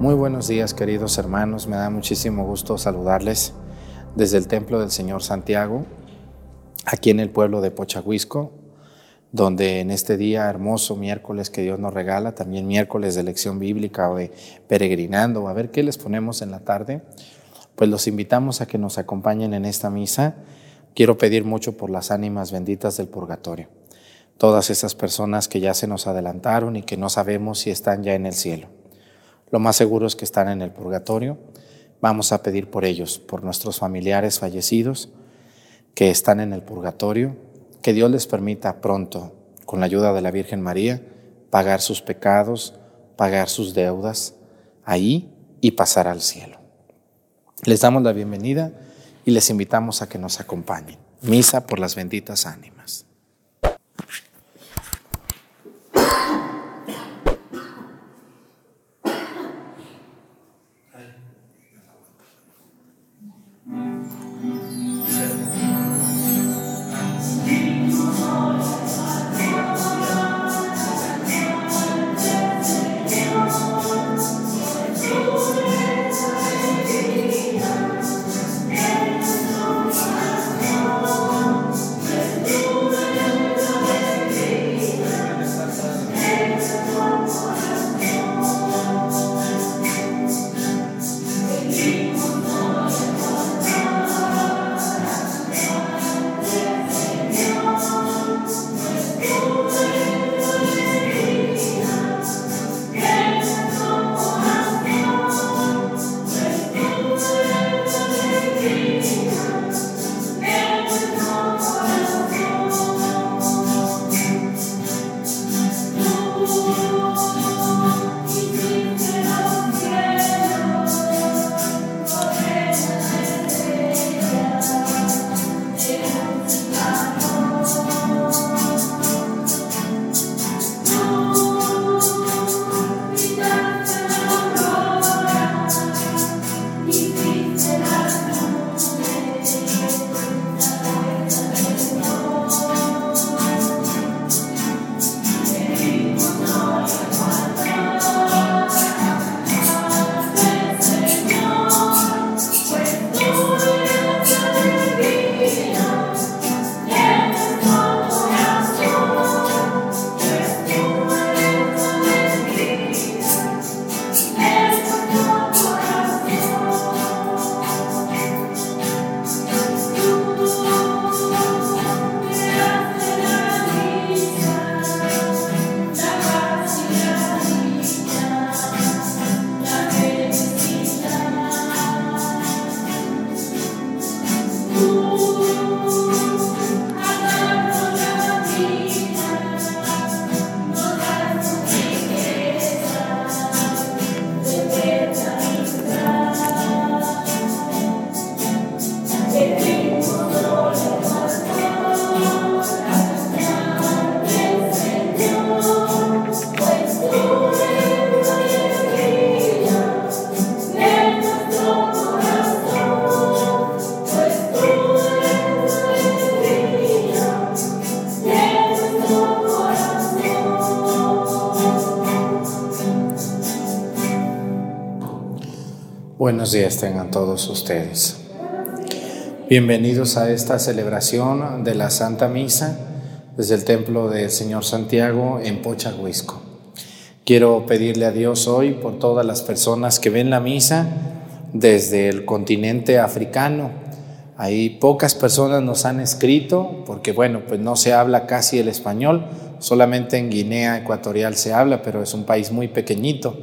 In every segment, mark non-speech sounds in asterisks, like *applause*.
Muy buenos días queridos hermanos, me da muchísimo gusto saludarles desde el Templo del Señor Santiago, aquí en el pueblo de Pochahuisco, donde en este día hermoso miércoles que Dios nos regala, también miércoles de lección bíblica o de peregrinando, a ver qué les ponemos en la tarde, pues los invitamos a que nos acompañen en esta misa. Quiero pedir mucho por las ánimas benditas del purgatorio, todas esas personas que ya se nos adelantaron y que no sabemos si están ya en el cielo. Lo más seguro es que están en el purgatorio. Vamos a pedir por ellos, por nuestros familiares fallecidos que están en el purgatorio, que Dios les permita pronto, con la ayuda de la Virgen María, pagar sus pecados, pagar sus deudas ahí y pasar al cielo. Les damos la bienvenida y les invitamos a que nos acompañen. Misa por las benditas ánimas. you. Buenos días tengan todos ustedes. Bienvenidos a esta celebración de la Santa Misa desde el Templo del Señor Santiago en Pochahuisco. Quiero pedirle a Dios hoy por todas las personas que ven la misa desde el continente africano. Ahí pocas personas nos han escrito porque bueno, pues no se habla casi el español, solamente en Guinea Ecuatorial se habla, pero es un país muy pequeñito.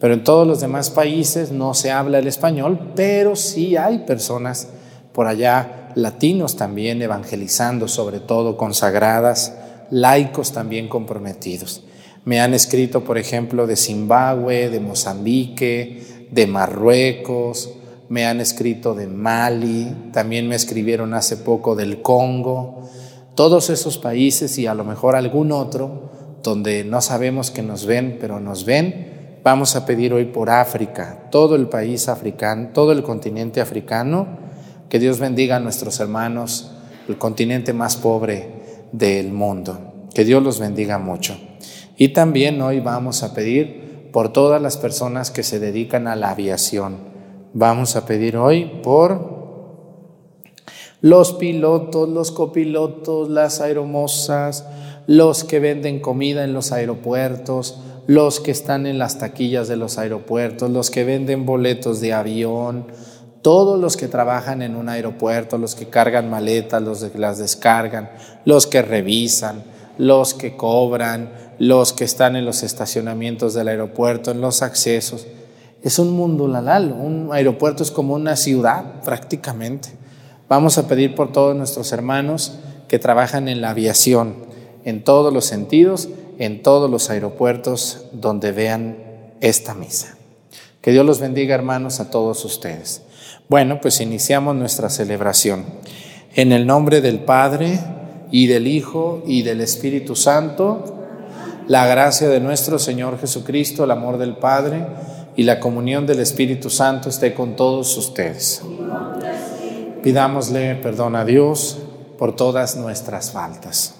Pero en todos los demás países no se habla el español, pero sí hay personas por allá, latinos también, evangelizando, sobre todo consagradas, laicos también comprometidos. Me han escrito, por ejemplo, de Zimbabue, de Mozambique, de Marruecos, me han escrito de Mali, también me escribieron hace poco del Congo, todos esos países y a lo mejor algún otro donde no sabemos que nos ven, pero nos ven Vamos a pedir hoy por África, todo el país africano, todo el continente africano, que Dios bendiga a nuestros hermanos, el continente más pobre del mundo. Que Dios los bendiga mucho. Y también hoy vamos a pedir por todas las personas que se dedican a la aviación. Vamos a pedir hoy por los pilotos, los copilotos, las aeromosas, los que venden comida en los aeropuertos, los que están en las taquillas de los aeropuertos, los que venden boletos de avión, todos los que trabajan en un aeropuerto, los que cargan maletas, los que las descargan, los que revisan, los que cobran, los que están en los estacionamientos del aeropuerto, en los accesos. Es un mundo lalal, un aeropuerto es como una ciudad prácticamente. Vamos a pedir por todos nuestros hermanos que trabajan en la aviación, en todos los sentidos, en todos los aeropuertos donde vean esta misa. Que Dios los bendiga, hermanos, a todos ustedes. Bueno, pues iniciamos nuestra celebración. En el nombre del Padre y del Hijo y del Espíritu Santo, la gracia de nuestro Señor Jesucristo, el amor del Padre y la comunión del Espíritu Santo esté con todos ustedes. Pidámosle perdón a Dios por todas nuestras faltas.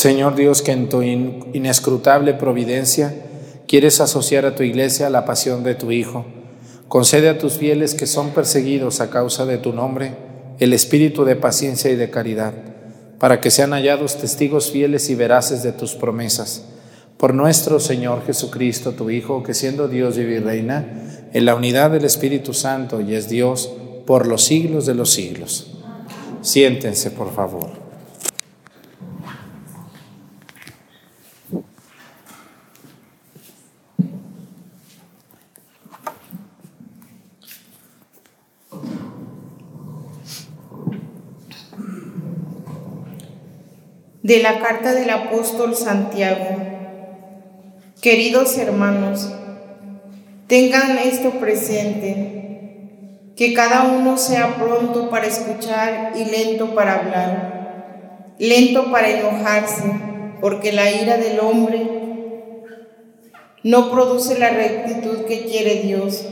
Señor Dios, que en tu inescrutable providencia quieres asociar a tu iglesia a la pasión de tu Hijo, concede a tus fieles que son perseguidos a causa de tu nombre el espíritu de paciencia y de caridad, para que sean hallados testigos fieles y veraces de tus promesas. Por nuestro Señor Jesucristo, tu Hijo, que siendo Dios vive y reina, en la unidad del Espíritu Santo y es Dios por los siglos de los siglos. Siéntense, por favor. De la carta del apóstol Santiago. Queridos hermanos, tengan esto presente que cada uno sea pronto para escuchar y lento para hablar, lento para enojarse, porque la ira del hombre no produce la rectitud que quiere Dios.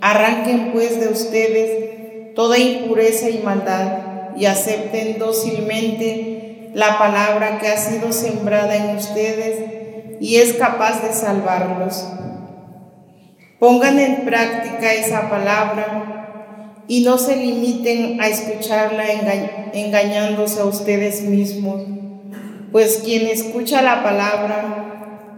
Arranquen pues de ustedes toda impureza y maldad y acepten dócilmente la palabra que ha sido sembrada en ustedes y es capaz de salvarlos. Pongan en práctica esa palabra y no se limiten a escucharla engañándose a ustedes mismos, pues quien escucha la palabra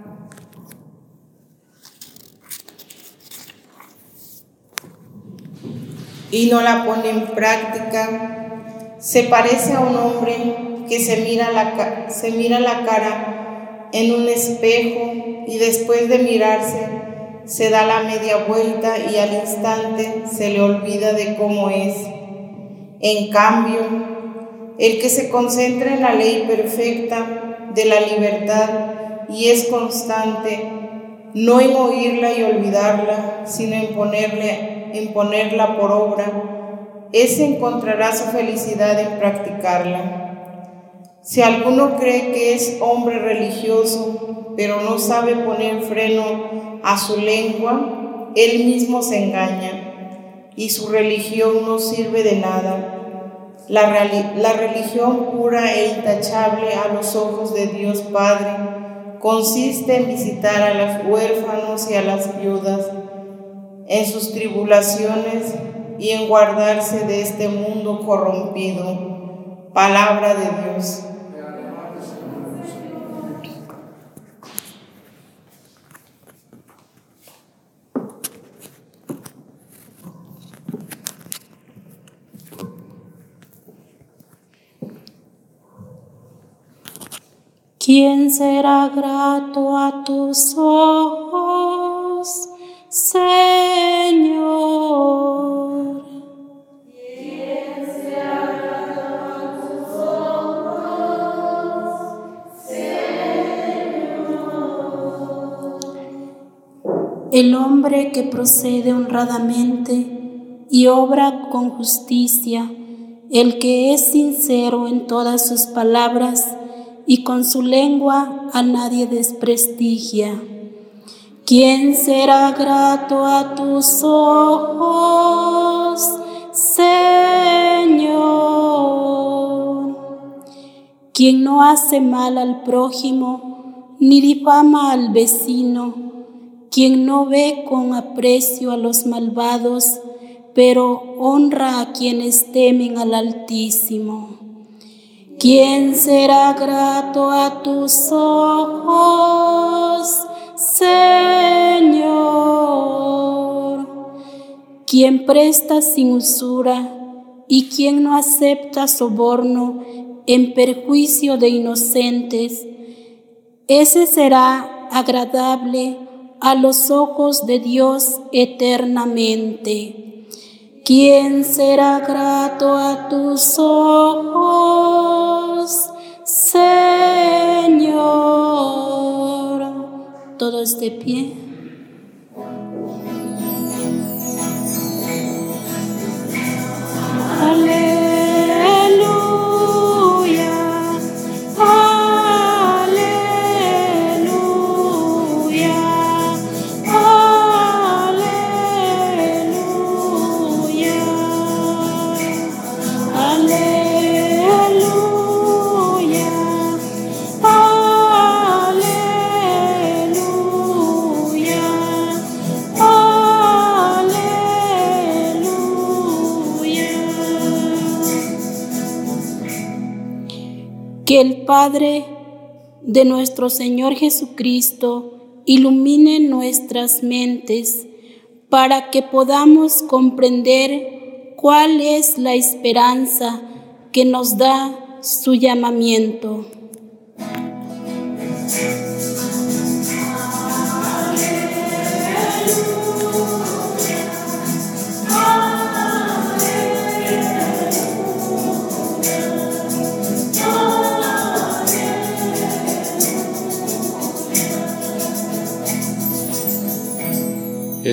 y no la pone en práctica, se parece a un hombre que se mira la, se mira la cara en un espejo y después de mirarse se da la media vuelta y al instante se le olvida de cómo es. En cambio, el que se concentra en la ley perfecta de la libertad y es constante, no en oírla y olvidarla, sino en, ponerle, en ponerla por obra, ese encontrará su felicidad en practicarla. Si alguno cree que es hombre religioso, pero no sabe poner freno a su lengua, él mismo se engaña y su religión no sirve de nada. La, religión pura e intachable a los ojos de Dios Padre consiste en visitar a los huérfanos y a las viudas en sus tribulaciones y en guardarse de este mundo corrompido. Palabra de Dios. ¿Quién será grato a tus ojos, Señor? ¿Quién será grato a tus ojos, Señor? El hombre que procede honradamente y obra con justicia, el que es sincero en todas sus palabras, y con su lengua a nadie desprestigia. ¿Quién será grato a tus ojos, Señor? Quien no hace mal al prójimo, ni difama al vecino, quien no ve con aprecio a los malvados, pero honra a quienes temen al Altísimo. ¿Quién será grato a tus ojos, Señor? ¿Quién presta sin usura y quien no acepta soborno en perjuicio de inocentes? Ese será agradable a los ojos de Dios eternamente. ¿Quién será grato a tus ojos, Señor? Todos de pie. Que el Padre de nuestro Señor Jesucristo ilumine nuestras mentes para que podamos comprender cuál es la esperanza que nos da su llamamiento.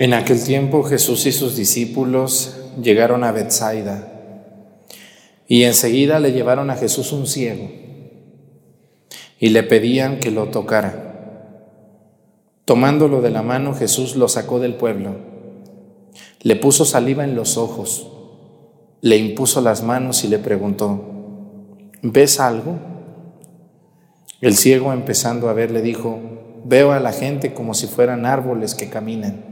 En aquel tiempo Jesús y sus discípulos llegaron a Bethsaida y enseguida le llevaron a Jesús un ciego y le pedían que lo tocara. Tomándolo de la mano, Jesús lo sacó del pueblo. Le puso saliva en los ojos, le impuso las manos y le preguntó, ¿ves algo? El ciego empezando a ver le dijo, veo a la gente como si fueran árboles que caminan.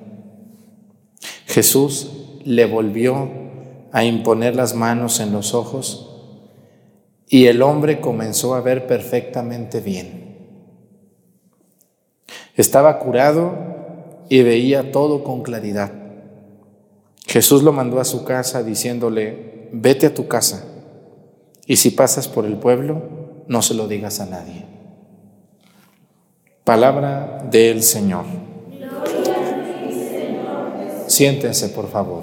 Jesús le volvió a imponer las manos en los ojos y el hombre comenzó a ver perfectamente bien. Estaba curado y veía todo con claridad. Jesús lo mandó a su casa diciéndole, vete a tu casa y si pasas por el pueblo, no se lo digas a nadie. Palabra del Señor. Siéntense, por favor.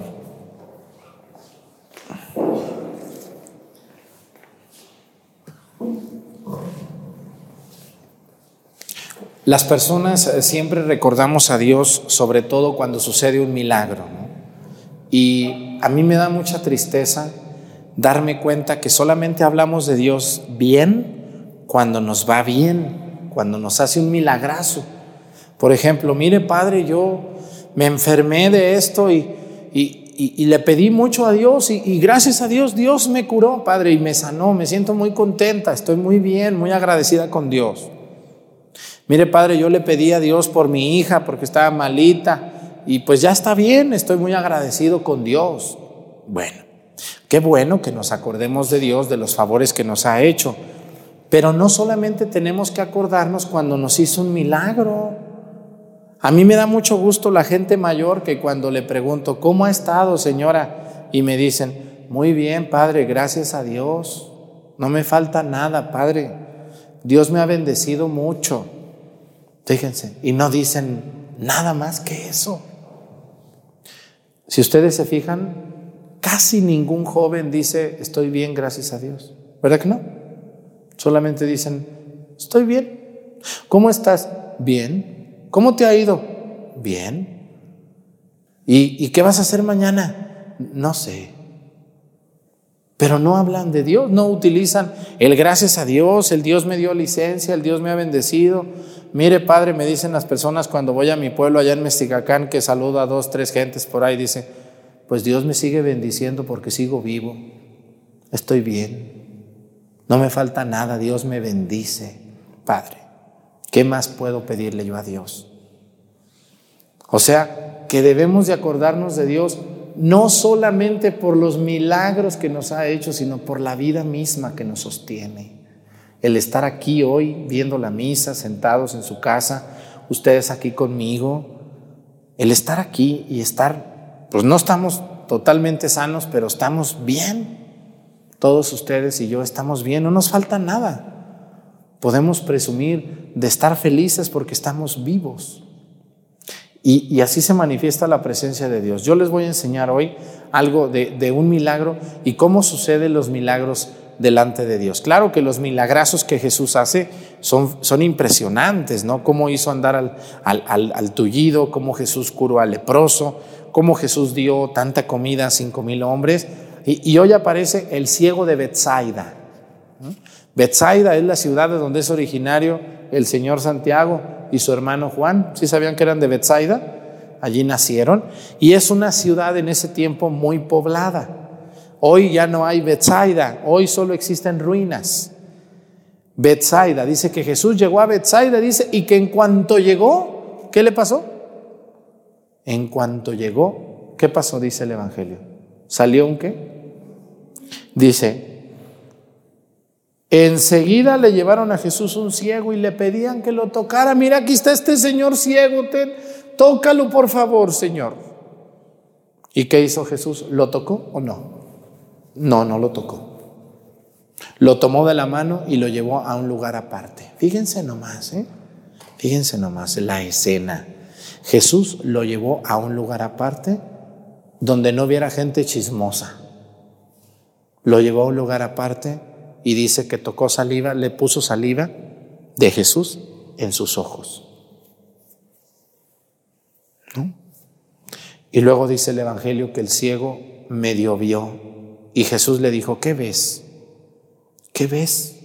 Las personas eh, siempre recordamos a Dios, sobre todo cuando sucede un milagro. Y a mí me da mucha tristeza darme cuenta que solamente hablamos de Dios bien cuando nos va bien, cuando nos hace un milagrazo. Por ejemplo, mire Padre, yo me enfermé de esto y, y, le pedí mucho a Dios y, y, gracias a Dios Dios me curó, Padre, y me sanó, me siento muy contenta, estoy muy bien, muy agradecida con Dios. Mire, Padre, yo le pedí a Dios por mi hija porque estaba malita y pues ya está bien, estoy muy agradecido con Dios. Bueno, qué bueno que nos acordemos de Dios, de los favores que nos ha hecho, pero no solamente tenemos que acordarnos cuando nos hizo un milagro. A mí me da mucho gusto la gente mayor que cuando le pregunto, ¿cómo ha estado, señora? Y me dicen, muy bien, Padre, gracias a Dios. No me falta nada, Padre. Dios me ha bendecido mucho. Fíjense, y no dicen nada más que eso. Si ustedes se fijan, casi ningún joven dice, estoy bien, gracias a Dios. ¿Verdad que no? Solamente dicen, estoy bien. ¿Cómo estás? Bien. ¿Cómo te ha ido? Bien. ¿Y, qué vas a hacer mañana? No sé. Pero no hablan de Dios, no utilizan el gracias a Dios, el Dios me dio licencia, el Dios me ha bendecido. Mire, Padre, me dicen las personas cuando voy a mi pueblo allá en Mesticacán que saludo a dos, tres gentes por ahí, dice, pues Dios me sigue bendiciendo porque sigo vivo, estoy bien, no me falta nada, Dios me bendice, Padre. ¿Qué más puedo pedirle yo a Dios? O sea, que debemos de acordarnos de Dios no solamente por los milagros que nos ha hecho, sino por la vida misma que nos sostiene. El estar aquí hoy viendo la misa, sentados en su casa, ustedes aquí conmigo, el estar aquí y estar, pues no estamos totalmente sanos, pero estamos bien. Todos ustedes y yo estamos bien, no nos falta nada. Podemos presumir de estar felices porque estamos vivos. Y, así se manifiesta la presencia de Dios. Yo les voy a enseñar hoy algo de, un milagro y cómo suceden los milagros delante de Dios. Claro que los milagrazos que Jesús hace son, impresionantes, ¿no? Cómo hizo andar al, al, al, tullido, cómo Jesús curó al leproso, cómo Jesús dio tanta comida a cinco mil hombres. Y, hoy aparece el ciego de Bethsaida. Bethsaida es la ciudad de donde es originario el Señor Santiago y su hermano Juan. ¿Sí sabían que eran de Bethsaida? Allí nacieron. Y es una ciudad en ese tiempo muy poblada. Hoy ya no hay Bethsaida, hoy solo existen ruinas. Bethsaida, dice que Jesús llegó a Bethsaida, dice, y que en cuanto llegó, ¿qué le pasó? En cuanto llegó, ¿qué pasó? Dice el Evangelio. ¿Salió un qué? Dice, Enseguida le llevaron a Jesús un ciego y le pedían que lo tocara. Mira, aquí está este señor ciego, tócalo por favor, Señor. ¿Y qué hizo Jesús? ¿Lo tocó o no? No, no lo tocó. Lo tomó de la mano y lo llevó a un lugar aparte. Fíjense nomás, ¿eh? Fíjense nomás la escena. Jesús lo llevó a un lugar aparte donde no hubiera gente chismosa. Lo llevó a un lugar aparte y dice que tocó saliva, le puso saliva de Jesús en sus ojos. Y luego dice el Evangelio que el ciego medio vio y Jesús le dijo, ¿qué ves? ¿Qué ves?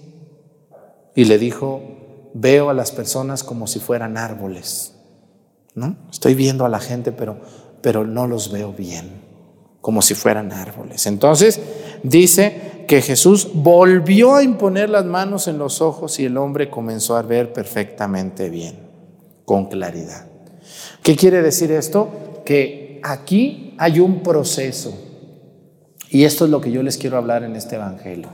Y le dijo, veo a las personas como si fueran árboles. ¿No? Estoy viendo a la gente, pero pero no los veo bien, como si fueran árboles. Entonces dice que Jesús volvió a imponer las manos en los ojos y el hombre comenzó a ver perfectamente bien, con claridad. ¿Qué quiere decir esto? Que aquí hay un proceso. Y esto es lo que yo les quiero hablar en este Evangelio.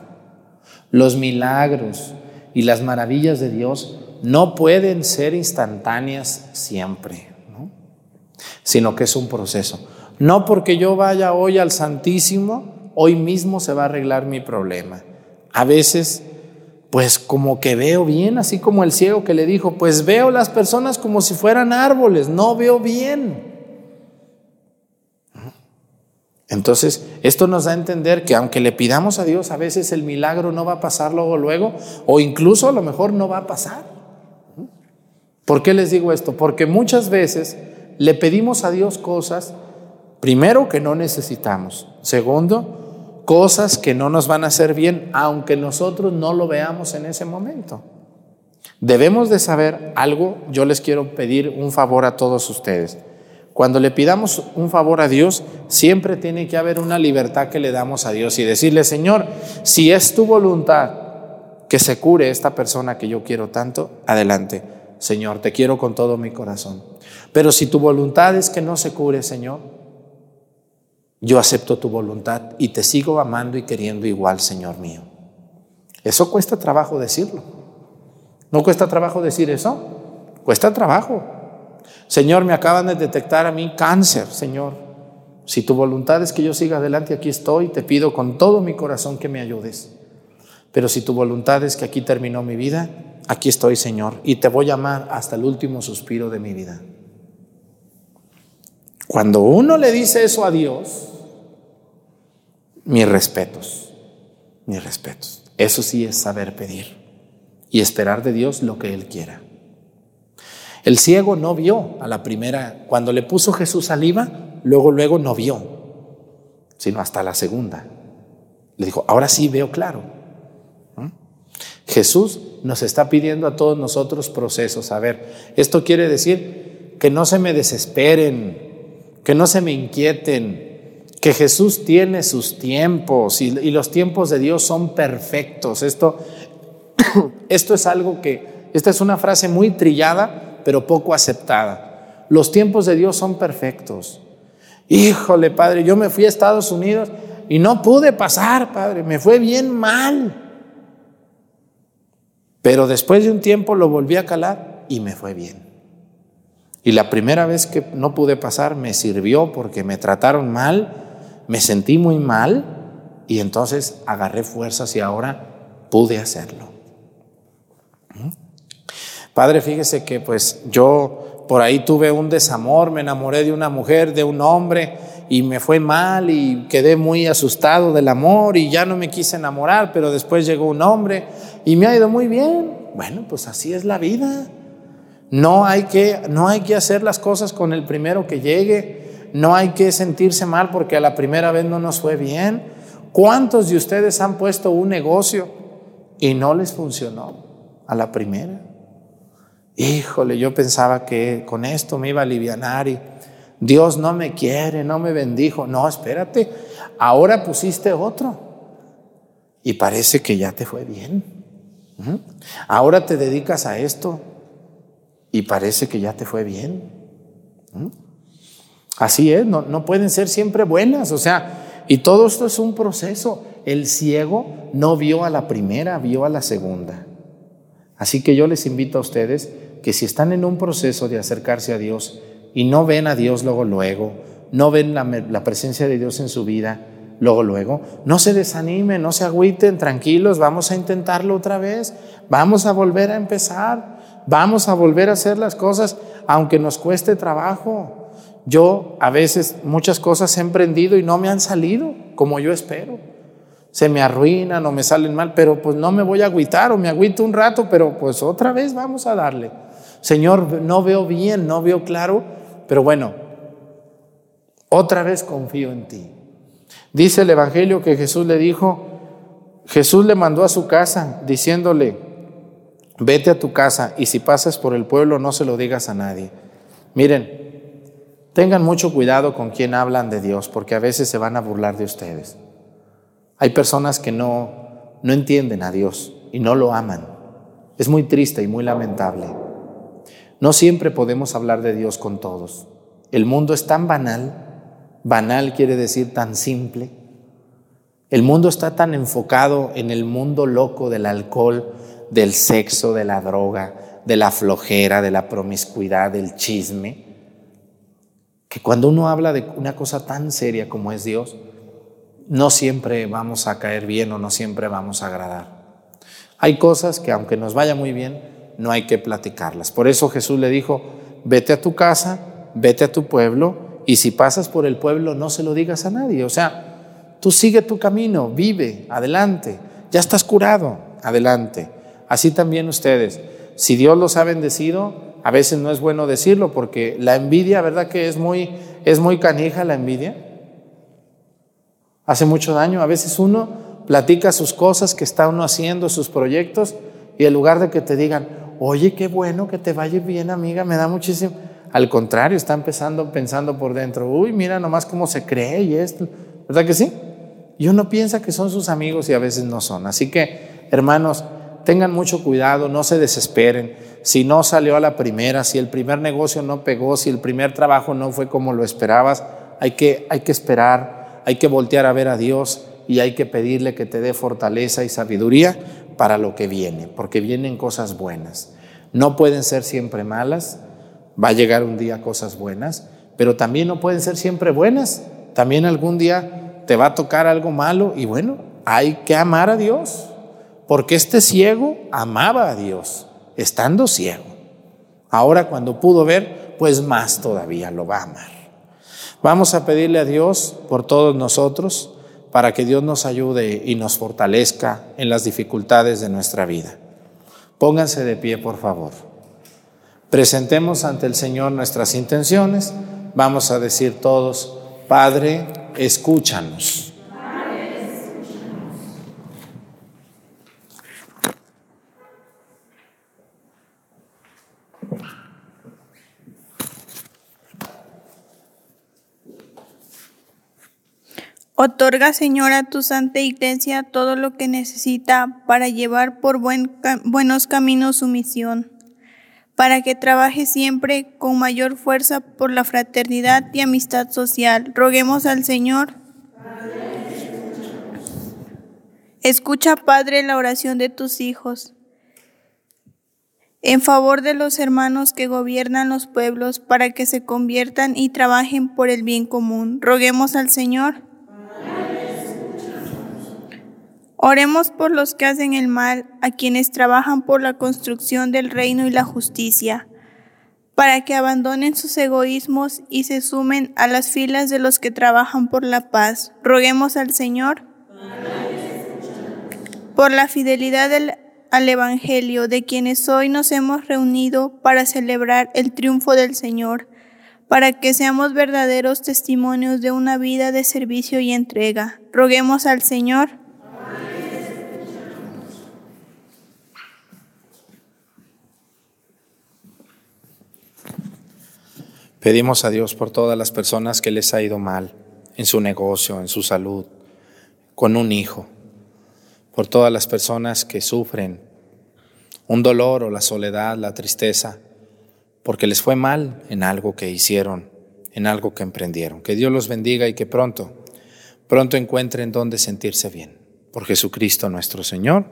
Los milagros y las maravillas de Dios no pueden ser instantáneas siempre, sino que es un proceso. No porque yo vaya hoy al Santísimo, hoy mismo se va a arreglar mi problema. A veces, pues como que veo bien, así como el ciego que le dijo, pues veo las personas como si fueran árboles, no veo bien. Entonces, esto nos da a entender que aunque le pidamos a Dios, a veces el milagro no va a pasar luego, luego, o incluso a lo mejor no va a pasar. ¿Por qué les digo esto? Porque muchas veces le pedimos a Dios cosas, primero, que no necesitamos. Segundo, cosas que no nos van a hacer bien, aunque nosotros no lo veamos en ese momento. Debemos de saber algo, yo les quiero pedir un favor a todos ustedes. Cuando le pidamos un favor a Dios, siempre tiene que haber una libertad que le damos a Dios y decirle, Señor, si es tu voluntad que se cure esta persona que yo quiero tanto, adelante. Señor, te quiero con todo mi corazón. Pero si tu voluntad es que no se cure, Señor, yo acepto tu voluntad y te sigo amando y queriendo igual, Señor mío. Eso cuesta trabajo decirlo. ¿No cuesta trabajo decir eso? Cuesta trabajo. Señor, me acaban de detectar a mí cáncer, Señor. Si tu voluntad es que yo siga adelante, aquí estoy, te pido con todo mi corazón que me ayudes. Pero si tu voluntad es que aquí terminó mi vida, aquí estoy, Señor, y te voy a amar hasta el último suspiro de mi vida. Cuando uno le dice eso a Dios, mis respetos, mis respetos. Eso sí es saber pedir y esperar de Dios lo que Él quiera. El ciego no vio a la primera, cuando le puso Jesús saliva, luego, luego no vio, sino hasta la segunda. Le dijo, ahora sí veo claro. ¿Mm? Jesús nos está pidiendo a todos nosotros procesos. A ver, esto quiere decir que no se me desesperen, que no se me inquieten, que Jesús tiene sus tiempos y, los tiempos de Dios son perfectos. Esto, *coughs* esto es algo que, esta es una frase muy trillada, pero poco aceptada. Los tiempos de Dios son perfectos. Híjole, Padre, yo me fui a Estados Unidos y no pude pasar, Padre, me fue bien mal. Pero después de un tiempo lo volví a calar y me fue bien. Y la primera vez que no pude pasar me sirvió porque me trataron mal, me sentí muy mal y entonces agarré fuerzas y ahora pude hacerlo. Padre, fíjese que pues yo por ahí tuve un desamor, me enamoré de una mujer, de un hombre, y me fue mal y quedé muy asustado del amor y ya no me quise enamorar, pero después llegó un hombre y me ha ido muy bien. Bueno, pues así es la vida. No hay que, no hay que hacer las cosas con el primero que llegue. No hay que sentirse mal porque a la primera vez no nos fue bien. ¿Cuántos de ustedes han puesto un negocio y no les funcionó a la primera? Híjole, yo pensaba que con esto me iba a aliviar y Dios no me quiere, no me bendijo. No, espérate, ahora pusiste otro y parece que ya te fue bien. Ahora te dedicas a esto y parece que ya te fue bien. Así es, no, no pueden ser siempre buenas, o sea, y todo esto es un proceso. El ciego no vio a la primera, vio a la segunda. Así que yo les invito a ustedes que si están en un proceso de acercarse a Dios y no ven a Dios luego, luego, no ven la, presencia de Dios en su vida, luego, luego, no se desanimen, no se agüiten, tranquilos, vamos a intentarlo otra vez, vamos a volver a empezar, vamos a volver a hacer las cosas, aunque nos cueste trabajo. Yo a veces muchas cosas he emprendido y no me han salido como yo espero. Se me arruinan o me salen mal, pero pues no me voy a agüitar o me agüito un rato, pero pues otra vez vamos a darle. Señor, no veo bien, no veo claro, pero bueno, otra vez confío en ti. Dice el Evangelio que Jesús le dijo, Jesús le mandó a su casa diciéndole, vete a tu casa y si pasas por el pueblo no se lo digas a nadie. Miren, Tengan mucho cuidado con quien hablan de Dios, porque a veces se van a burlar de ustedes. Hay personas que no, no entienden a Dios y no lo aman. Es muy triste y muy lamentable. No siempre podemos hablar de Dios con todos. El mundo es tan banal, banal quiere decir tan simple. El mundo está tan enfocado en el mundo loco del alcohol, del sexo, de la droga, de la flojera, de la promiscuidad, del chisme, que cuando uno habla de una cosa tan seria como es Dios, no siempre vamos a caer bien o no siempre vamos a agradar. Hay cosas que aunque nos vaya muy bien, no hay que platicarlas. Por eso Jesús le dijo, vete a tu casa, vete a tu pueblo, y si pasas por el pueblo no se lo digas a nadie. O sea, tú sigue tu camino, vive, adelante, ya estás curado, adelante. Así también ustedes, si Dios los ha bendecido, a veces no es bueno decirlo porque la envidia, ¿verdad que es muy, es muy canija la envidia? Hace mucho daño. A veces uno platica sus cosas que está uno haciendo, sus proyectos, y en lugar de que te digan, oye, qué bueno que te vaya bien, amiga, me da muchísimo. Al contrario, está empezando pensando por dentro, uy, mira nomás cómo se cree y esto. ¿Verdad que sí? Y uno piensa que son sus amigos y a veces no son. Así que, hermanos, tengan mucho cuidado, no se desesperen. Si no salió a la primera, si el primer negocio no pegó, si el primer trabajo no fue como lo esperabas, hay que, hay que esperar, hay que voltear a ver a Dios y hay que pedirle que te dé fortaleza y sabiduría para lo que viene, porque vienen cosas buenas. No pueden ser siempre malas, va a llegar un día cosas buenas, pero también no pueden ser siempre buenas. También algún día te va a tocar algo malo y bueno, hay que amar a Dios porque este ciego amaba a Dios, estando ciego. Ahora cuando pudo ver, pues más todavía lo va a amar. Vamos a pedirle a Dios por todos nosotros para que Dios nos ayude y nos fortalezca en las dificultades de nuestra vida. Pónganse de pie, por favor. Presentemos ante el Señor nuestras intenciones. Vamos a decir todos, Padre, escúchanos. Otorga, Señor, a tu Santa Iglesia todo lo que necesita para llevar por buenos caminos su misión, para que trabaje siempre con mayor fuerza por la fraternidad y amistad social. Roguemos al Señor. Escucha, Padre, la oración de tus hijos. En favor de los hermanos que gobiernan los pueblos, para que se conviertan y trabajen por el bien común. Roguemos al Señor. Oremos por los que hacen el mal, a quienes trabajan por la construcción del reino y la justicia, para que abandonen sus egoísmos y se sumen a las filas de los que trabajan por la paz. Roguemos al Señor por la fidelidad al Evangelio de quienes hoy nos hemos reunido para celebrar el triunfo del Señor, para que seamos verdaderos testimonios de una vida de servicio y entrega. Roguemos al Señor. Pedimos a Dios por todas las personas que les ha ido mal en su negocio, en su salud, con un hijo, por todas las personas que sufren un dolor o la soledad, la tristeza, porque les fue mal en algo que hicieron, en algo que emprendieron. Que Dios los bendiga y que pronto, pronto encuentren donde sentirse bien. Por Jesucristo nuestro Señor.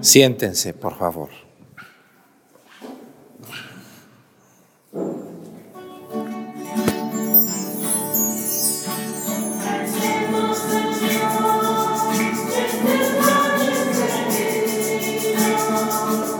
Siéntense, por favor. down.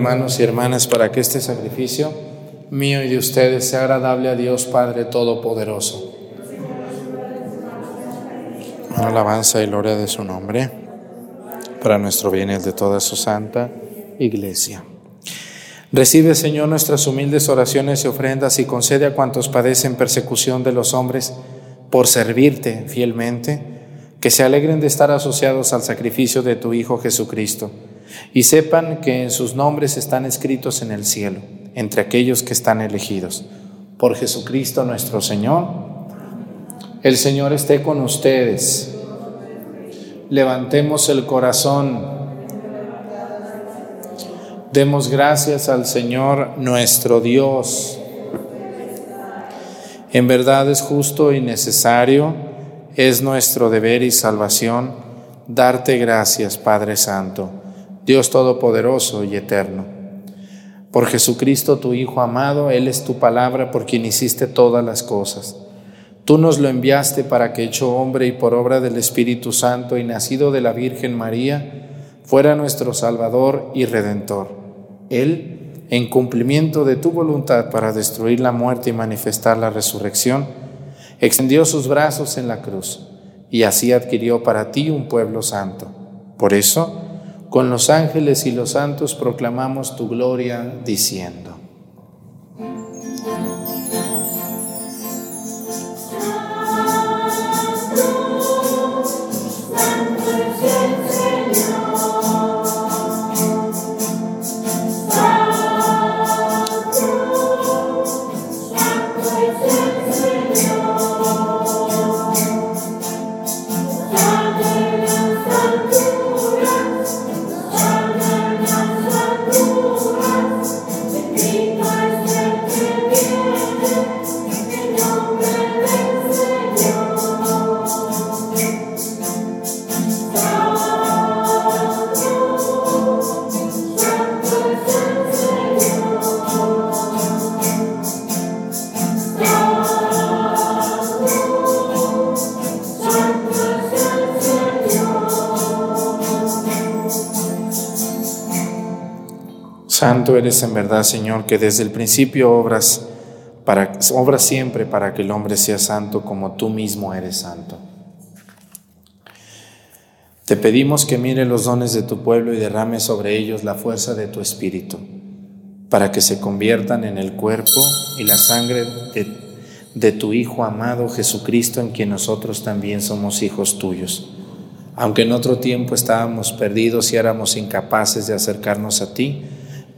Hermanos y hermanas para que este sacrificio mío y de ustedes sea agradable a Dios Padre Todopoderoso. Alabanza y gloria de su nombre, para nuestro bien y el de toda su santa iglesia. Recibe, Señor, nuestras humildes oraciones y ofrendas y concede a cuantos padecen persecución de los hombres por servirte fielmente, que se alegren de estar asociados al sacrificio de tu Hijo Jesucristo y sepan que en sus nombres están escritos en el cielo, entre aquellos que están elegidos. Por Jesucristo nuestro Señor. El Señor esté con ustedes. Levantemos el corazón. Demos gracias al Señor nuestro Dios. En verdad es justo y necesario, es nuestro deber y salvación darte gracias, Padre Santo Dios Todopoderoso y Eterno. Por Jesucristo, tu Hijo amado, Él es tu palabra por quien hiciste todas las cosas. Tú nos lo enviaste para que, hecho hombre y por obra del Espíritu Santo y nacido de la Virgen María, fuera nuestro Salvador y Redentor. Él, en cumplimiento de tu voluntad para destruir la muerte y manifestar la resurrección, extendió sus brazos en la cruz y así adquirió para ti un pueblo santo. Por eso, con los ángeles y los santos proclamamos tu gloria diciendo. Santo eres en verdad, Señor, que desde el principio obras, para, obras siempre para que el hombre sea santo como tú mismo eres santo. Te pedimos que mire los dones de tu pueblo y derrame sobre ellos la fuerza de tu espíritu, para que se conviertan en el cuerpo y la sangre de, de tu Hijo amado Jesucristo, en quien nosotros también somos hijos tuyos. Aunque en otro tiempo estábamos perdidos y éramos incapaces de acercarnos a ti,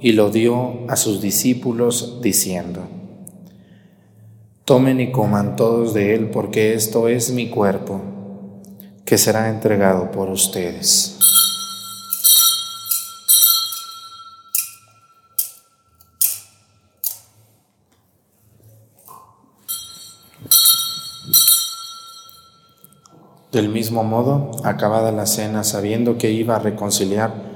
y lo dio a sus discípulos diciendo, Tomen y coman todos de él porque esto es mi cuerpo que será entregado por ustedes. Del mismo modo, acabada la cena, sabiendo que iba a reconciliar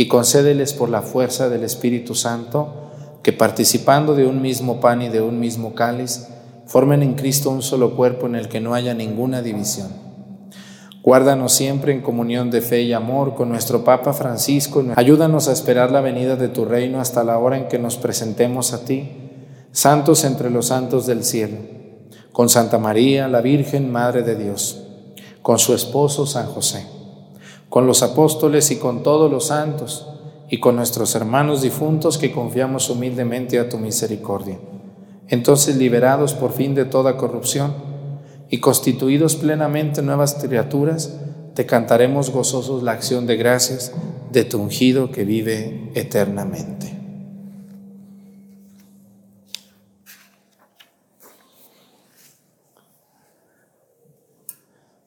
y concédeles por la fuerza del Espíritu Santo, que participando de un mismo pan y de un mismo cáliz, formen en Cristo un solo cuerpo en el que no haya ninguna división. Guárdanos siempre en comunión de fe y amor con nuestro Papa Francisco. Ayúdanos a esperar la venida de tu reino hasta la hora en que nos presentemos a ti, santos entre los santos del cielo, con Santa María, la Virgen, Madre de Dios, con su esposo San José, con los apóstoles y con todos los santos, y con nuestros hermanos difuntos que confiamos humildemente a tu misericordia entonces liberados por fin de toda corrupción y constituidos plenamente nuevas criaturas, te cantaremos gozosos la acción de gracias de tu ungido que vive eternamente.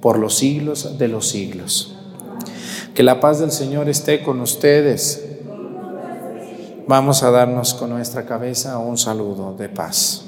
por los siglos de los siglos. Que la paz del Señor esté con ustedes. Vamos a darnos con nuestra cabeza un saludo de paz.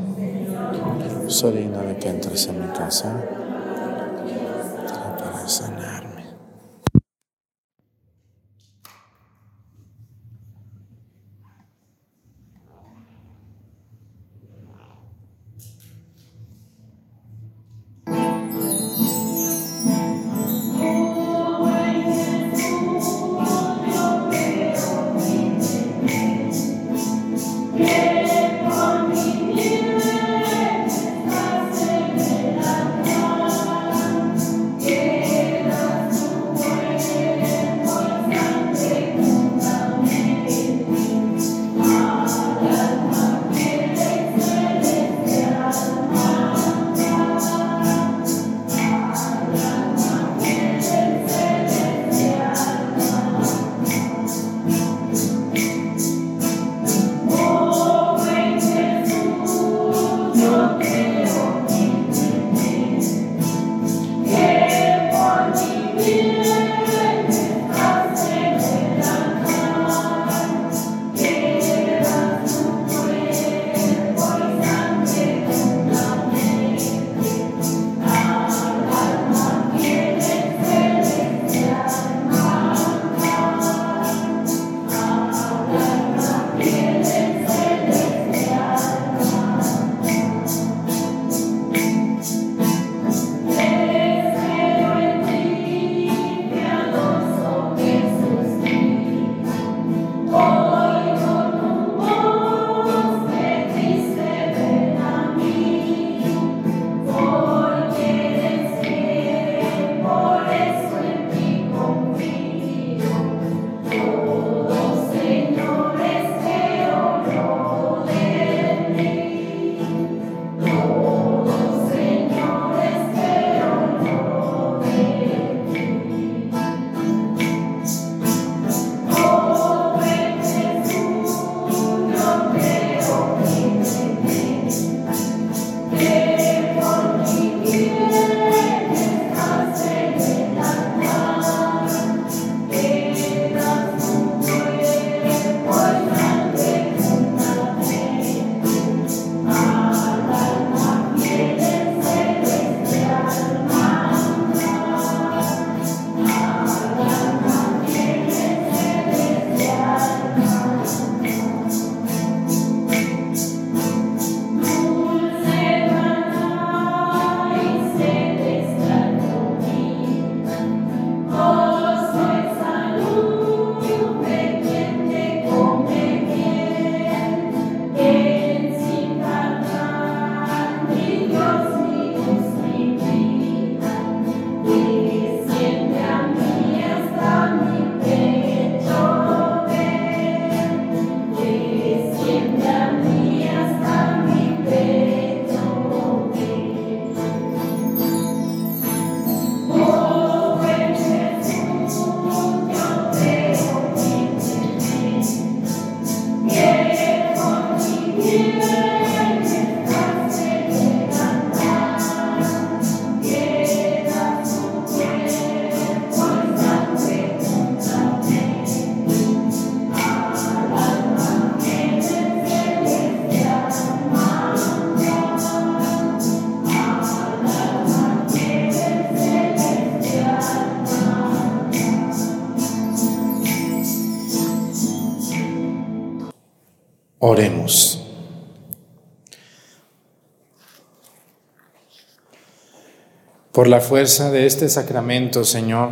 Por la fuerza de este sacramento, Señor,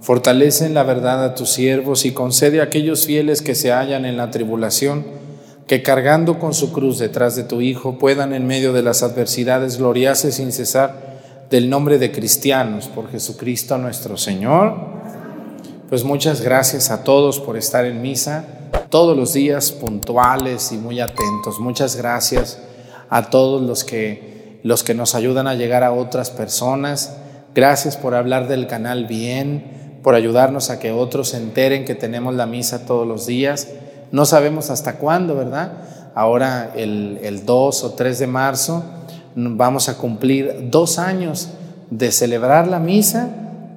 fortalece en la verdad a tus siervos y concede a aquellos fieles que se hallan en la tribulación, que cargando con su cruz detrás de tu Hijo puedan en medio de las adversidades gloriarse sin cesar del nombre de cristianos por Jesucristo nuestro Señor. Pues muchas gracias a todos por estar en misa todos los días puntuales y muy atentos. Muchas gracias a todos los que los que nos ayudan a llegar a otras personas. Gracias por hablar del canal bien, por ayudarnos a que otros se enteren que tenemos la misa todos los días. No sabemos hasta cuándo, ¿verdad? Ahora el, el 2 o 3 de marzo vamos a cumplir dos años de celebrar la misa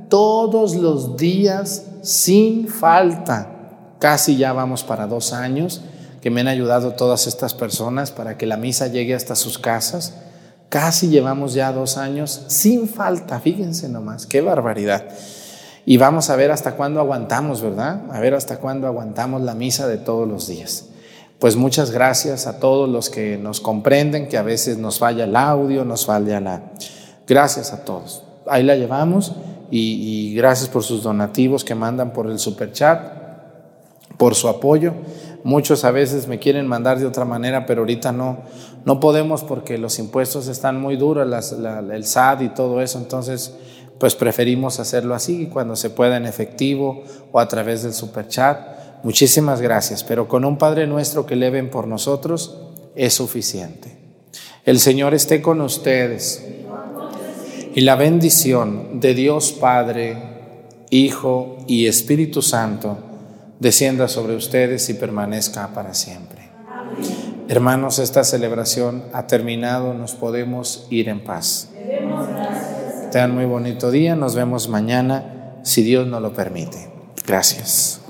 todos los días sin falta. Casi ya vamos para dos años que me han ayudado todas estas personas para que la misa llegue hasta sus casas. Casi llevamos ya dos años sin falta, fíjense nomás, qué barbaridad. Y vamos a ver hasta cuándo aguantamos, ¿verdad? A ver hasta cuándo aguantamos la misa de todos los días. Pues muchas gracias a todos los que nos comprenden, que a veces nos falla el audio, nos falla la... Gracias a todos. Ahí la llevamos y, y gracias por sus donativos que mandan por el super chat, por su apoyo. Muchos a veces me quieren mandar de otra manera, pero ahorita no, no podemos porque los impuestos están muy duros, el SAT y todo eso, entonces pues preferimos hacerlo así cuando se pueda en efectivo o a través del superchat. Muchísimas gracias, pero con un Padre nuestro que leven por nosotros es suficiente. El Señor esté con ustedes y la bendición de Dios Padre, Hijo y Espíritu Santo descienda sobre ustedes y permanezca para siempre. Hermanos, esta celebración ha terminado, nos podemos ir en paz. Tengan muy bonito día, nos vemos mañana, si Dios nos lo permite. Gracias.